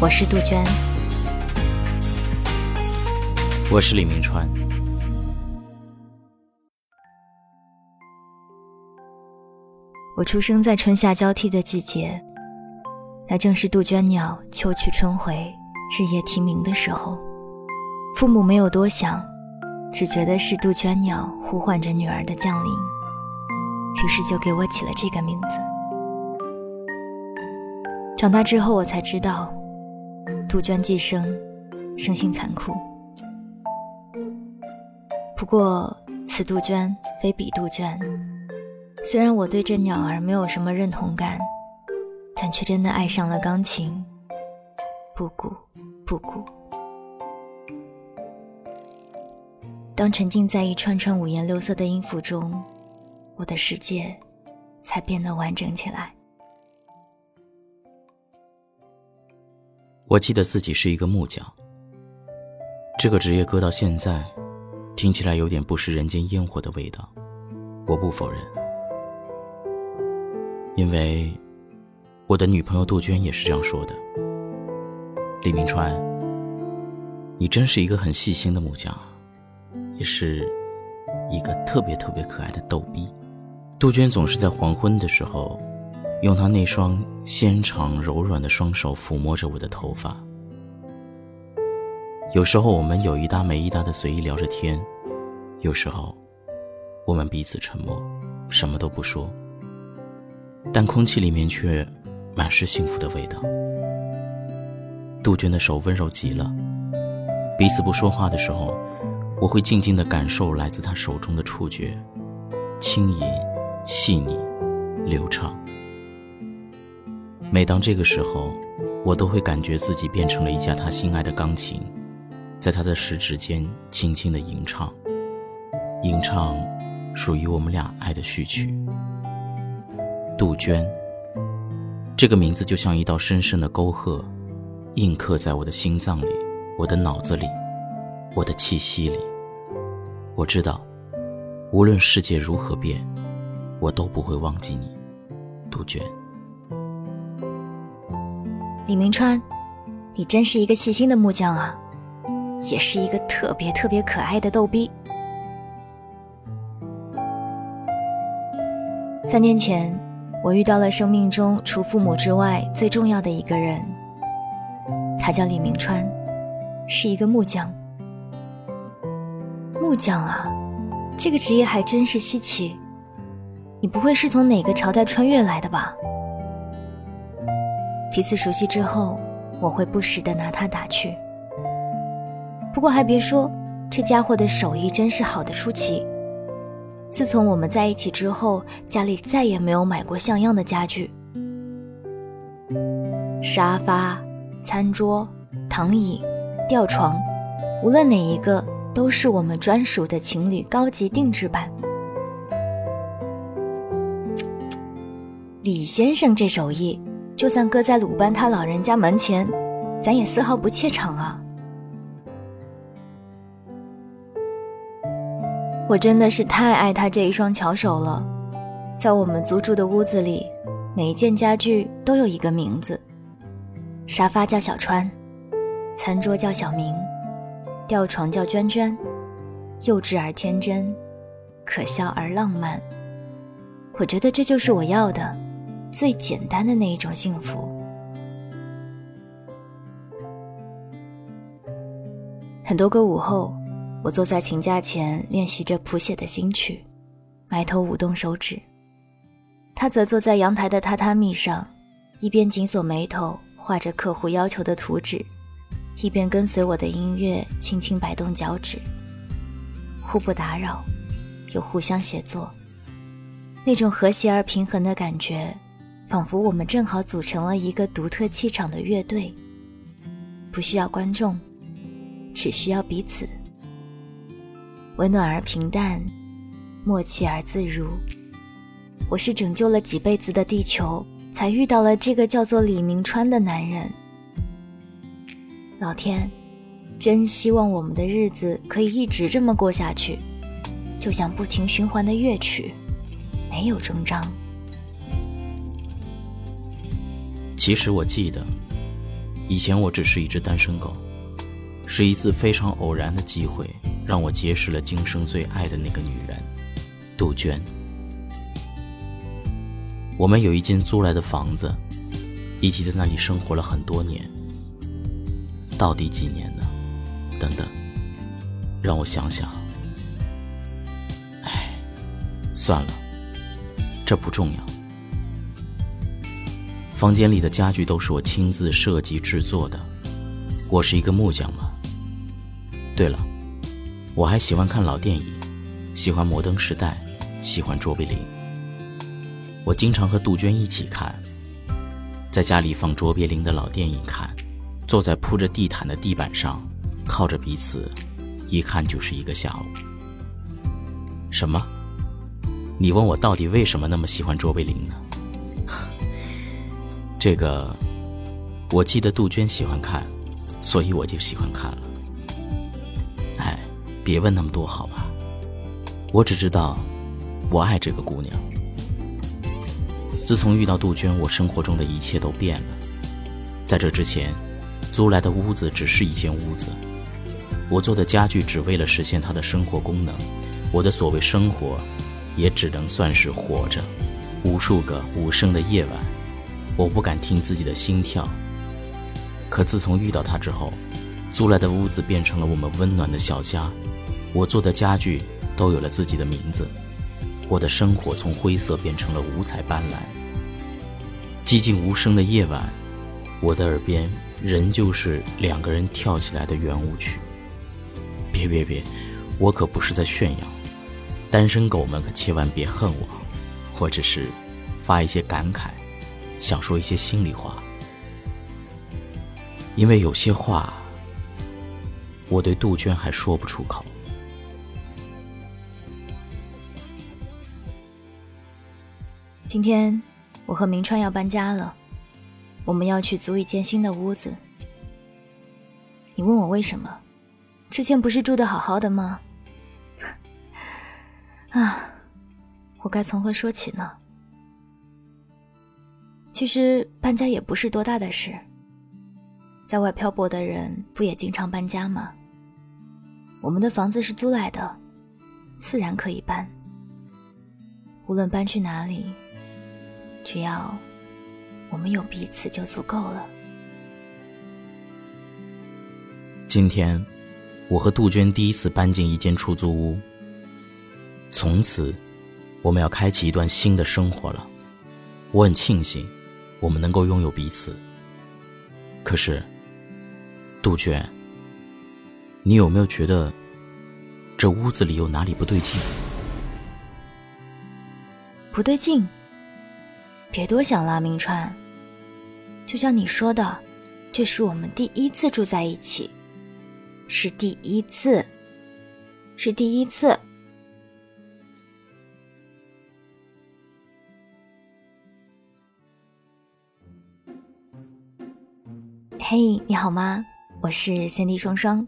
我是杜鹃，我是李明川。我出生在春夏交替的季节，那正是杜鹃鸟秋去春回、日夜啼鸣的时候。父母没有多想，只觉得是杜鹃鸟呼唤着女儿的降临，于是就给我起了这个名字。长大之后，我才知道。杜鹃寄生，生性残酷。不过此杜鹃非彼杜鹃。虽然我对这鸟儿没有什么认同感，但却真的爱上了钢琴。不古不古。当沉浸在一串串五颜六色的音符中，我的世界才变得完整起来。我记得自己是一个木匠，这个职业搁到现在，听起来有点不食人间烟火的味道。我不否认，因为我的女朋友杜鹃也是这样说的。李明川，你真是一个很细心的木匠，也是一个特别特别可爱的逗逼。杜鹃总是在黄昏的时候。用他那双纤长柔软的双手抚摸着我的头发。有时候我们有一搭没一搭的随意聊着天，有时候我们彼此沉默，什么都不说，但空气里面却满是幸福的味道。杜鹃的手温柔极了，彼此不说话的时候，我会静静的感受来自他手中的触觉，轻盈、细腻、流畅。每当这个时候，我都会感觉自己变成了一架他心爱的钢琴，在他的食指间轻轻的吟唱，吟唱属于我们俩爱的序曲。杜鹃，这个名字就像一道深深的沟壑，印刻在我的心脏里，我的脑子里，我的气息里。我知道，无论世界如何变，我都不会忘记你，杜鹃。李明川，你真是一个细心的木匠啊，也是一个特别特别可爱的逗逼。三年前，我遇到了生命中除父母之外最重要的一个人，他叫李明川，是一个木匠。木匠啊，这个职业还真是稀奇。你不会是从哪个朝代穿越来的吧？彼此熟悉之后，我会不时的拿他打趣。不过还别说，这家伙的手艺真是好的出奇。自从我们在一起之后，家里再也没有买过像样的家具。沙发、餐桌、躺椅、吊床，无论哪一个，都是我们专属的情侣高级定制版。李先生这手艺。就算搁在鲁班他老人家门前，咱也丝毫不怯场啊！我真的是太爱他这一双巧手了。在我们租住的屋子里，每一件家具都有一个名字：沙发叫小川，餐桌叫小明，吊床叫娟娟。幼稚而天真，可笑而浪漫。我觉得这就是我要的。最简单的那一种幸福。很多个午后，我坐在琴架前练习着谱写的新曲，埋头舞动手指。他则坐在阳台的榻榻米上，一边紧锁眉头画着客户要求的图纸，一边跟随我的音乐轻轻摆动脚趾，互不打扰，又互相协作，那种和谐而平衡的感觉。仿佛我们正好组成了一个独特气场的乐队，不需要观众，只需要彼此，温暖而平淡，默契而自如。我是拯救了几辈子的地球，才遇到了这个叫做李明川的男人。老天，真希望我们的日子可以一直这么过下去，就像不停循环的乐曲，没有终章。其实我记得，以前我只是一只单身狗，是一次非常偶然的机会，让我结识了今生最爱的那个女人，杜鹃。我们有一间租来的房子，一起在那里生活了很多年。到底几年呢？等等，让我想想。哎，算了，这不重要。房间里的家具都是我亲自设计制作的，我是一个木匠嘛。对了，我还喜欢看老电影，喜欢《摩登时代》，喜欢卓别林。我经常和杜鹃一起看，在家里放卓别林的老电影看，坐在铺着地毯的地板上，靠着彼此，一看就是一个下午。什么？你问我到底为什么那么喜欢卓别林呢？这个，我记得杜鹃喜欢看，所以我就喜欢看了。哎，别问那么多好吧，我只知道，我爱这个姑娘。自从遇到杜鹃，我生活中的一切都变了。在这之前，租来的屋子只是一间屋子，我做的家具只为了实现她的生活功能，我的所谓生活，也只能算是活着。无数个无声的夜晚。我不敢听自己的心跳。可自从遇到他之后，租来的屋子变成了我们温暖的小家，我做的家具都有了自己的名字，我的生活从灰色变成了五彩斑斓。寂静无声的夜晚，我的耳边仍旧是两个人跳起来的圆舞曲。别别别，我可不是在炫耀，单身狗们可千万别恨我，或者是发一些感慨。想说一些心里话，因为有些话，我对杜鹃还说不出口。今天我和明川要搬家了，我们要去租一间新的屋子。你问我为什么？之前不是住的好好的吗？啊，我该从何说起呢？其实搬家也不是多大的事，在外漂泊的人不也经常搬家吗？我们的房子是租来的，自然可以搬。无论搬去哪里，只要我们有彼此就足够了。今天，我和杜鹃第一次搬进一间出租屋，从此，我们要开启一段新的生活了。我很庆幸。我们能够拥有彼此。可是，杜鹃，你有没有觉得这屋子里有哪里不对劲？不对劲？别多想了，明川。就像你说的，这是我们第一次住在一起，是第一次，是第一次。嘿，你好吗？我是三 D 双双。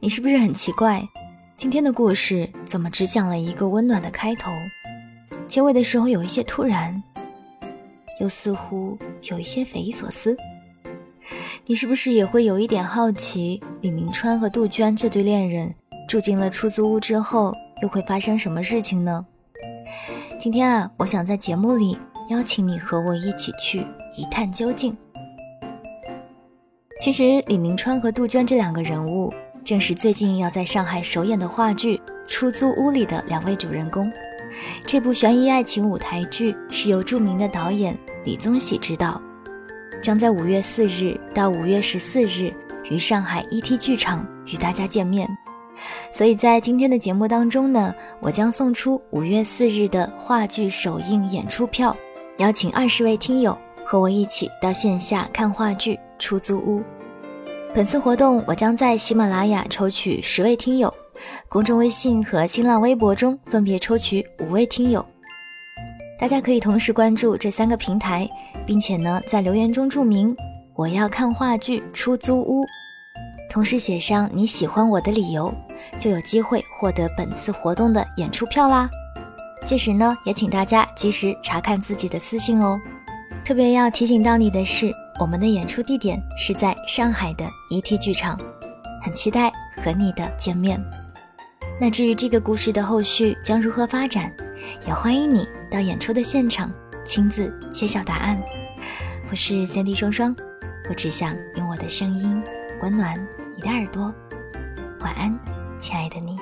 你是不是很奇怪，今天的故事怎么只讲了一个温暖的开头，结尾的时候有一些突然，又似乎有一些匪夷所思？你是不是也会有一点好奇，李明川和杜鹃这对恋人住进了出租屋之后，又会发生什么事情呢？今天啊，我想在节目里邀请你和我一起去一探究竟。其实，李明川和杜鹃这两个人物，正是最近要在上海首演的话剧《出租屋》里的两位主人公。这部悬疑爱情舞台剧是由著名的导演李宗喜执导，将在五月四日到五月十四日于上海 ET 剧场与大家见面。所以在今天的节目当中呢，我将送出五月四日的话剧首映演出票，邀请二十位听友。和我一起到线下看话剧《出租屋》。本次活动，我将在喜马拉雅抽取十位听友，公众微信和新浪微博中分别抽取五位听友。大家可以同时关注这三个平台，并且呢，在留言中注明“我要看话剧《出租屋》”，同时写上你喜欢我的理由，就有机会获得本次活动的演出票啦。届时呢，也请大家及时查看自己的私信哦。特别要提醒到你的是，我们的演出地点是在上海的 ET 剧场，很期待和你的见面。那至于这个故事的后续将如何发展，也欢迎你到演出的现场亲自揭晓答案。我是三 D 双双，我只想用我的声音温暖你的耳朵。晚安，亲爱的你。